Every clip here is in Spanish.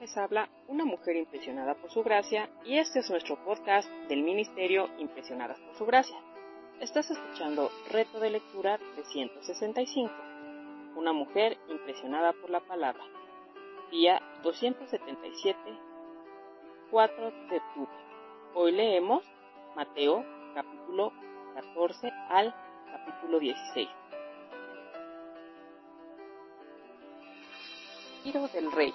Les habla una mujer impresionada por su gracia y este es nuestro podcast del Ministerio Impresionadas por su gracia. Estás escuchando Reto de Lectura 365. Una mujer impresionada por la palabra. Día 277, 4 de octubre. Hoy leemos Mateo capítulo 14 al capítulo 16. Tiro del Rey.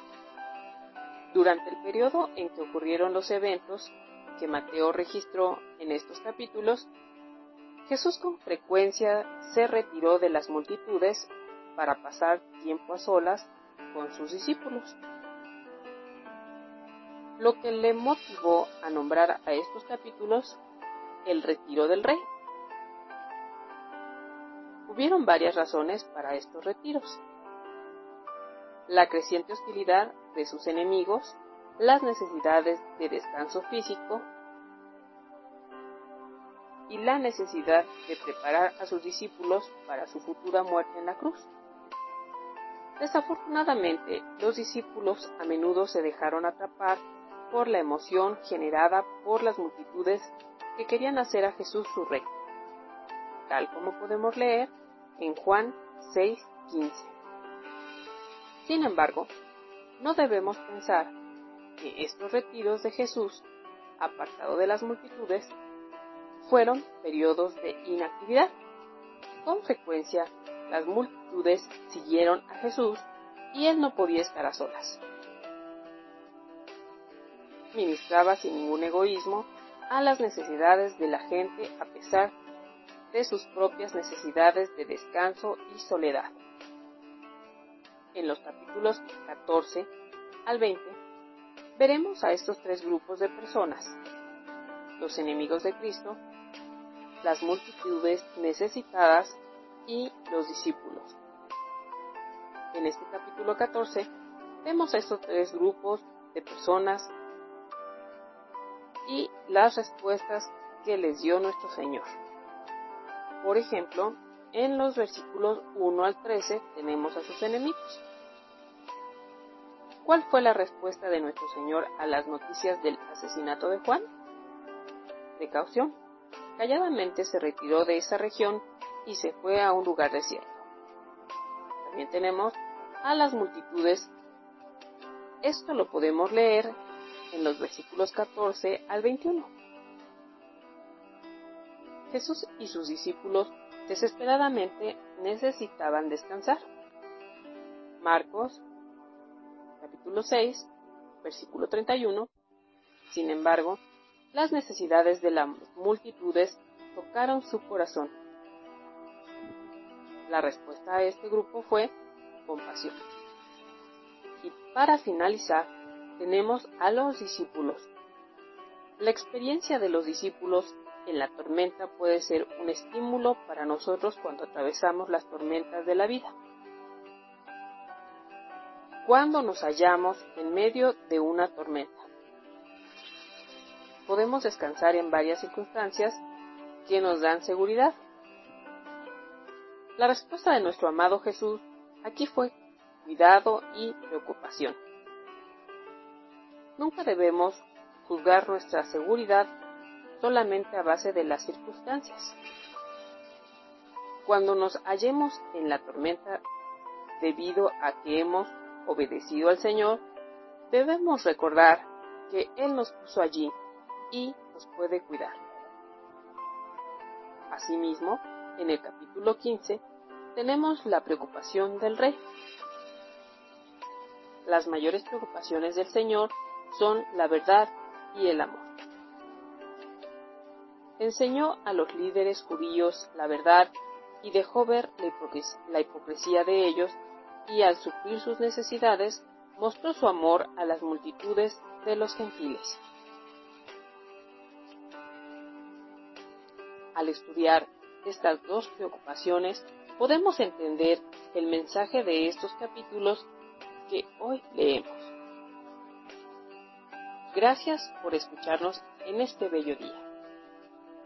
Durante el periodo en que ocurrieron los eventos que Mateo registró en estos capítulos, Jesús con frecuencia se retiró de las multitudes para pasar tiempo a solas con sus discípulos. Lo que le motivó a nombrar a estos capítulos el retiro del rey. Hubieron varias razones para estos retiros la creciente hostilidad de sus enemigos, las necesidades de descanso físico y la necesidad de preparar a sus discípulos para su futura muerte en la cruz. Desafortunadamente, los discípulos a menudo se dejaron atrapar por la emoción generada por las multitudes que querían hacer a Jesús su rey, tal como podemos leer en Juan 6:15. Sin embargo, no debemos pensar que estos retiros de Jesús, apartado de las multitudes, fueron periodos de inactividad. Con frecuencia, las multitudes siguieron a Jesús y él no podía estar a solas. Ministraba sin ningún egoísmo a las necesidades de la gente a pesar de sus propias necesidades de descanso y soledad en los capítulos 14 al 20, veremos a estos tres grupos de personas, los enemigos de Cristo, las multitudes necesitadas y los discípulos. En este capítulo 14 vemos a estos tres grupos de personas y las respuestas que les dio nuestro Señor. Por ejemplo, en los versículos 1 al 13 tenemos a sus enemigos. ¿Cuál fue la respuesta de nuestro Señor a las noticias del asesinato de Juan? Precaución. Calladamente se retiró de esa región y se fue a un lugar desierto. También tenemos a las multitudes. Esto lo podemos leer en los versículos 14 al 21. Jesús y sus discípulos desesperadamente necesitaban descansar. Marcos capítulo 6, versículo 31. Sin embargo, las necesidades de las multitudes tocaron su corazón. La respuesta a este grupo fue compasión. Y para finalizar, tenemos a los discípulos. La experiencia de los discípulos en la tormenta puede ser un estímulo para nosotros cuando atravesamos las tormentas de la vida. Cuando nos hallamos en medio de una tormenta, podemos descansar en varias circunstancias que nos dan seguridad. La respuesta de nuestro amado Jesús aquí fue cuidado y preocupación. Nunca debemos juzgar nuestra seguridad solamente a base de las circunstancias. Cuando nos hallemos en la tormenta debido a que hemos obedecido al Señor, debemos recordar que Él nos puso allí y nos puede cuidar. Asimismo, en el capítulo 15 tenemos la preocupación del rey. Las mayores preocupaciones del Señor son la verdad y el amor enseñó a los líderes judíos la verdad y dejó ver la hipocresía de ellos y al suplir sus necesidades mostró su amor a las multitudes de los gentiles. Al estudiar estas dos preocupaciones, podemos entender el mensaje de estos capítulos que hoy leemos. Gracias por escucharnos en este bello día.